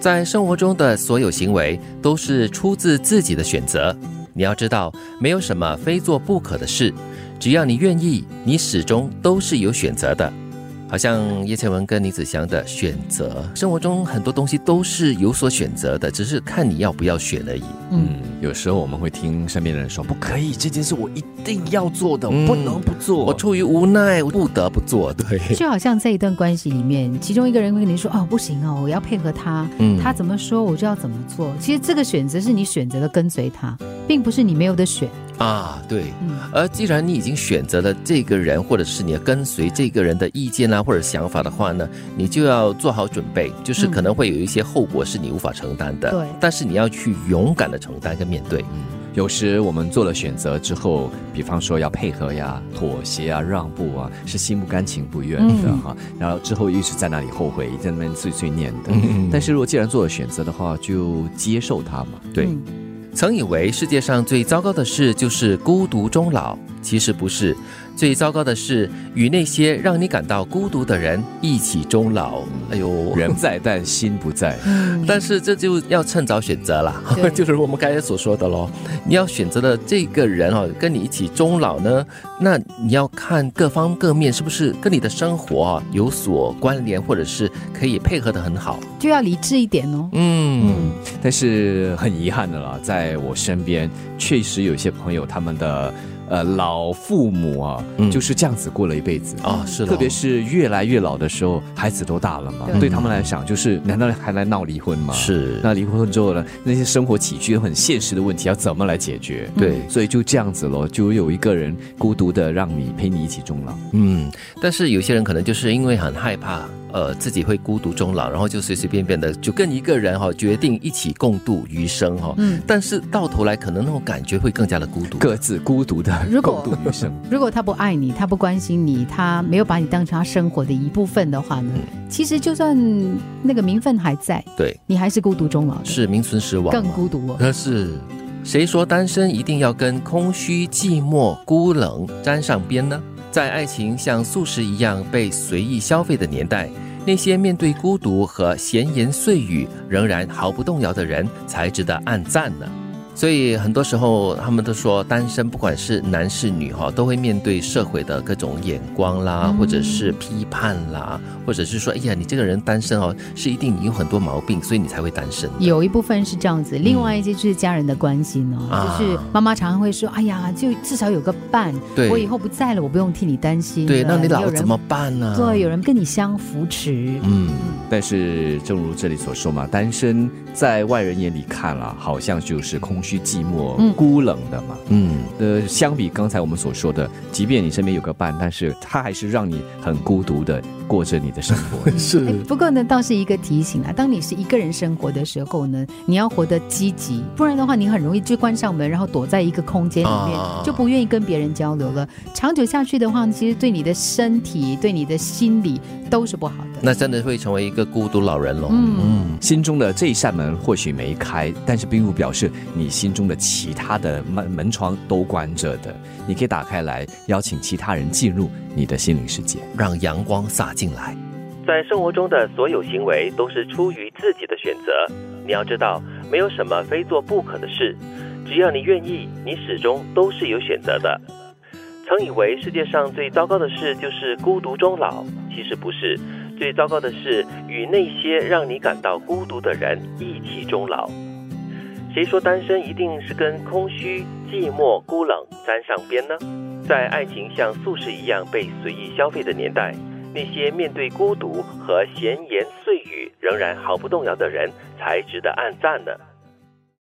在生活中的所有行为都是出自自己的选择。你要知道，没有什么非做不可的事，只要你愿意，你始终都是有选择的。好像叶倩文跟李子祥的选择，生活中很多东西都是有所选择的，只是看你要不要选而已。嗯，有时候我们会听身边的人说：“不可以，这件事我一定要做的，我不能不做。”我出于无奈，我不得不做。对，就好像在一段关系里面，其中一个人会跟你说：“哦，不行哦，我要配合他，嗯，他怎么说我就要怎么做。”其实这个选择是你选择了跟随他，并不是你没有的选。啊，对，而既然你已经选择了这个人，或者是你要跟随这个人的意见啊，或者想法的话呢，你就要做好准备，就是可能会有一些后果是你无法承担的。对，但是你要去勇敢的承担跟面对。嗯，有时我们做了选择之后，比方说要配合呀、妥协啊、让步啊，是心不甘情不愿的哈。然后之后一直在那里后悔，在那边碎碎念的。但是如果既然做了选择的话，就接受它嘛。对。曾以为世界上最糟糕的事就是孤独终老，其实不是。最糟糕的是与那些让你感到孤独的人一起终老。哎呦，人在但心不在。但是这就要趁早选择了，就是我们刚才所说的喽。你要选择的这个人哦，跟你一起终老呢，那你要看各方各面是不是跟你的生活啊有所关联，或者是可以配合的很好，就要理智一点哦。嗯，但是很遗憾的啦，在我身边确实有些朋友他们的。呃，老父母啊，就是这样子过了一辈子啊，是的，特别是越来越老的时候，孩子都大了嘛，对他们来讲，就是难道还来闹离婚吗？是，那离婚之后呢，那些生活起居很现实的问题要怎么来解决？对，所以就这样子咯，就有一个人孤独的让你陪你一起终老。嗯，但是有些人可能就是因为很害怕。呃，自己会孤独终老，然后就随随便便的就跟一个人哈决定一起共度余生哈。嗯。但是到头来，可能那种感觉会更加的孤独，各自孤独的共度余生。如果他不爱你，他不关心你，他没有把你当成他生活的一部分的话呢？其实就算那个名分还在，对，你还是孤独终老，是名存实亡，更孤独。可是，谁说单身一定要跟空虚、寂寞、孤冷沾上边呢？在爱情像素食一样被随意消费的年代，那些面对孤独和闲言碎语仍然毫不动摇的人，才值得暗赞呢。所以很多时候，他们都说单身，不管是男是女哈，都会面对社会的各种眼光啦，或者是批判啦，或者是说，哎呀，你这个人单身哦，是一定你有很多毛病，所以你才会单身。有一部分是这样子，另外一些就是家人的关心哦，就是妈妈常常会说，哎呀，就至少有个伴，我以后不在了，我不用替你担心。对，那你老了怎么办呢？对，有人跟你相扶持。嗯，但是正如这里所说嘛，单身在外人眼里看了，好像就是空虚。去寂寞、孤冷的嘛，嗯，呃，相比刚才我们所说的，即便你身边有个伴，但是他还是让你很孤独的过着你的生活。是，不过呢，倒是一个提醒啊，当你是一个人生活的时候呢，你要活得积极，不然的话，你很容易就关上门，然后躲在一个空间里面，就不愿意跟别人交流了。长久下去的话，其实对你的身体、对你的心理都是不好的。那真的会成为一个孤独老人喽。嗯，心中的这一扇门或许没开，但是并不表示你。心中的其他的门门窗都关着的，你可以打开来，邀请其他人进入你的心灵世界，让阳光洒进来。在生活中的所有行为都是出于自己的选择，你要知道，没有什么非做不可的事，只要你愿意，你始终都是有选择的。曾以为世界上最糟糕的事就是孤独终老，其实不是，最糟糕的是与那些让你感到孤独的人一起终老。谁说单身一定是跟空虚、寂寞、孤冷沾上边呢？在爱情像素食一样被随意消费的年代，那些面对孤独和闲言碎语仍然毫不动摇的人，才值得暗赞呢。